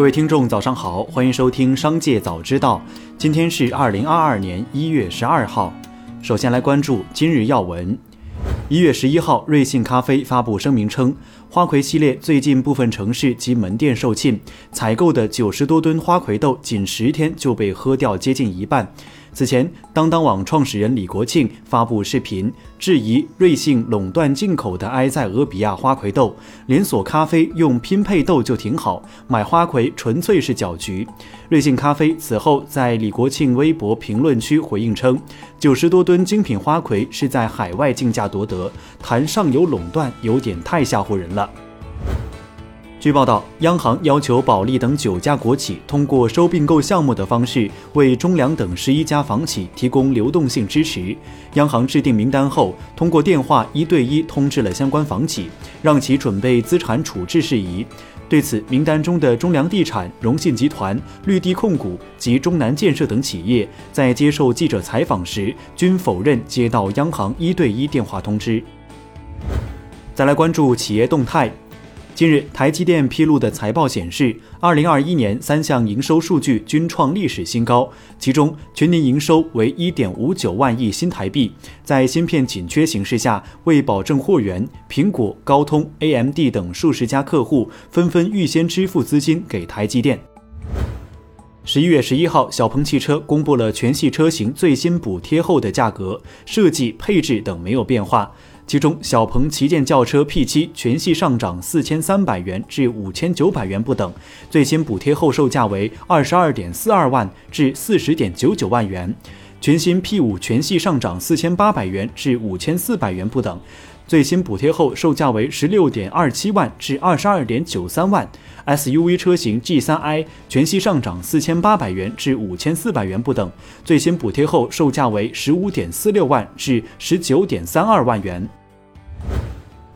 各位听众，早上好，欢迎收听《商界早知道》。今天是二零二二年一月十二号。首先来关注今日要闻。一月十一号，瑞幸咖啡发布声明称，花魁系列最近部分城市及门店售罄，采购的九十多吨花魁豆仅十天就被喝掉接近一半。此前，当当网创始人李国庆发布视频，质疑瑞幸垄断进口的埃塞俄比亚花魁豆，连锁咖啡用拼配豆就挺好，买花魁纯粹是搅局。瑞幸咖啡此后在李国庆微博评论区回应称，九十多吨精品花魁是在海外竞价夺得，谈上游垄断有点太吓唬人了。据报道，央行要求保利等九家国企通过收并购项目的方式，为中粮等十一家房企提供流动性支持。央行制定名单后，通过电话一对一通知了相关房企，让其准备资产处置事宜。对此，名单中的中粮地产、荣信集团、绿地控股及中南建设等企业，在接受记者采访时，均否认接到央行一对一电话通知。再来关注企业动态。近日，台积电披露的财报显示，二零二一年三项营收数据均创历史新高，其中全年营收为一点五九万亿新台币。在芯片紧缺形势下，为保证货源，苹果、高通、AMD 等数十家客户纷纷预先支付资金给台积电。十一月十一号，小鹏汽车公布了全系车型最新补贴后的价格，设计、配置等没有变化。其中，小鹏旗舰轿车 P7 全系上涨四千三百元至五千九百元不等，最新补贴后售价为二十二点四二万至四十点九九万元；全新 P5 全系上涨四千八百元至五千四百元不等，最新补贴后售价为十六点二七万至二十二点九三万；SUV 车型 G3i 全系上涨四千八百元至五千四百元不等，最新补贴后售价为十五点四六万至十九点三二万元。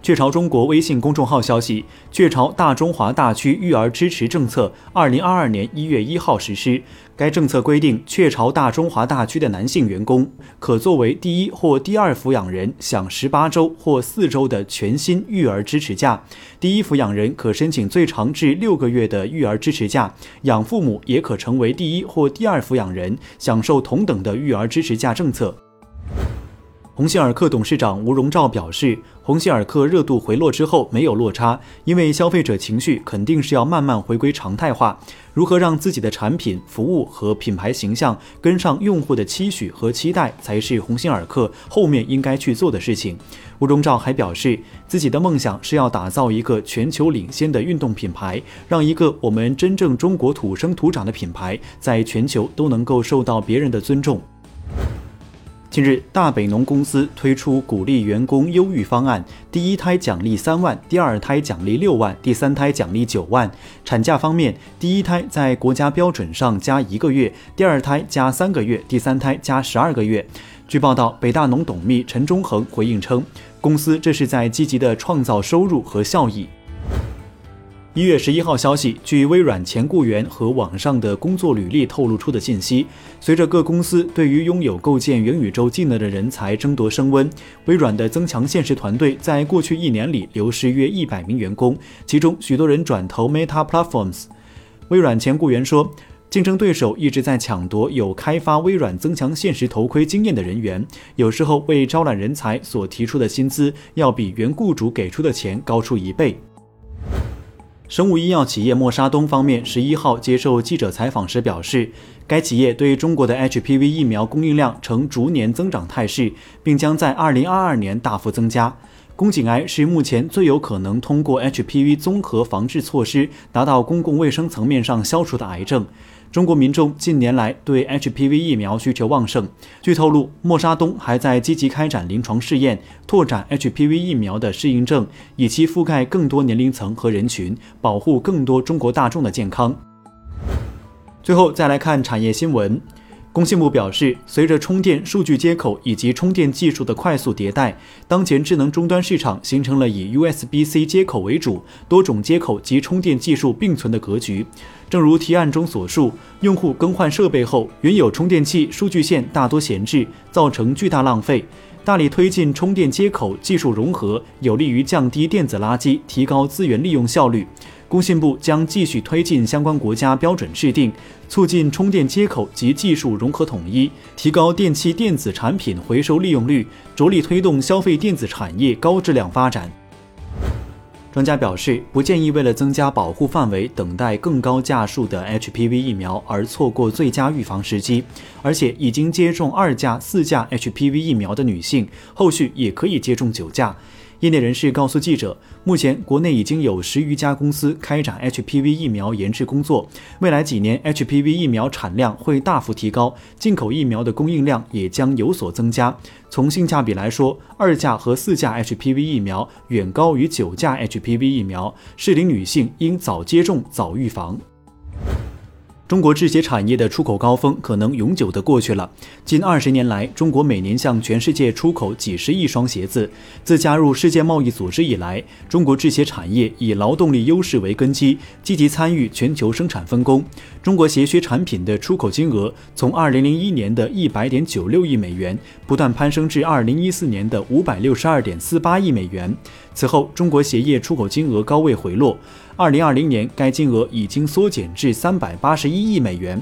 雀巢中国微信公众号消息：雀巢大中华大区育儿支持政策，二零二二年一月一号实施。该政策规定，雀巢大中华大区的男性员工可作为第一或第二抚养人享十八周或四周的全新育儿支持假；第一抚养人可申请最长至六个月的育儿支持假，养父母也可成为第一或第二抚养人，享受同等的育儿支持假政策。鸿星尔克董事长吴荣照表示，鸿星尔克热度回落之后没有落差，因为消费者情绪肯定是要慢慢回归常态化。如何让自己的产品、服务和品牌形象跟上用户的期许和期待，才是鸿星尔克后面应该去做的事情。吴荣照还表示，自己的梦想是要打造一个全球领先的运动品牌，让一个我们真正中国土生土长的品牌，在全球都能够受到别人的尊重。近日，大北农公司推出鼓励员工优育方案，第一胎奖励三万，第二胎奖励六万，第三胎奖励九万。产假方面，第一胎在国家标准上加一个月，第二胎加三个月，第三胎加十二个月。据报道，北大农董秘陈忠恒回应称，公司这是在积极的创造收入和效益。一月十一号消息，据微软前雇员和网上的工作履历透露出的信息，随着各公司对于拥有构建元宇宙技能的人才争夺升温，微软的增强现实团队在过去一年里流失约一百名员工，其中许多人转投 Meta Platforms。微软前雇员说，竞争对手一直在抢夺有开发微软增强现实头盔经验的人员，有时候为招揽人才所提出的薪资要比原雇主给出的钱高出一倍。生物医药企业默沙东方面十一号接受记者采访时表示，该企业对中国的 HPV 疫苗供应量呈逐年增长态势，并将在二零二二年大幅增加。宫颈癌是目前最有可能通过 HPV 综合防治措施达到公共卫生层面上消除的癌症。中国民众近年来对 HPV 疫苗需求旺盛。据透露，默沙东还在积极开展临床试验，拓展 HPV 疫苗的适应症，以期覆盖更多年龄层和人群，保护更多中国大众的健康。最后再来看产业新闻。工信部表示，随着充电、数据接口以及充电技术的快速迭代，当前智能终端市场形成了以 USB-C 接口为主、多种接口及充电技术并存的格局。正如提案中所述，用户更换设备后，原有充电器、数据线大多闲置，造成巨大浪费。大力推进充电接口技术融合，有利于降低电子垃圾，提高资源利用效率。工信部将继续推进相关国家标准制定，促进充电接口及技术融合统一，提高电器电子产品回收利用率，着力推动消费电子产业高质量发展。专家表示，不建议为了增加保护范围，等待更高价数的 HPV 疫苗而错过最佳预防时机。而且，已经接种二价、四价 HPV 疫苗的女性，后续也可以接种九价。业内人士告诉记者，目前国内已经有十余家公司开展 HPV 疫苗研制工作，未来几年 HPV 疫苗产量会大幅提高，进口疫苗的供应量也将有所增加。从性价比来说，二价和四价 HPV 疫苗远高于九价 HPV 疫苗，适龄女性应早接种、早预防。中国制鞋产业的出口高峰可能永久的过去了。近二十年来，中国每年向全世界出口几十亿双鞋子。自加入世界贸易组织以来，中国制鞋产业以劳动力优势为根基，积极参与全球生产分工。中国鞋靴产品的出口金额从二零零一年的一百点九六亿美元，不断攀升至二零一四年的五百六十二点四八亿美元。此后，中国鞋业出口金额高位回落。二零二零年，该金额已经缩减至三百八十一亿美元。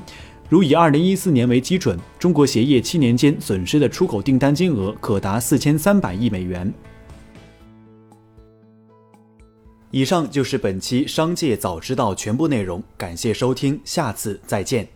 如以二零一四年为基准，中国鞋业七年间损失的出口订单金额可达四千三百亿美元。以上就是本期《商界早知道》全部内容，感谢收听，下次再见。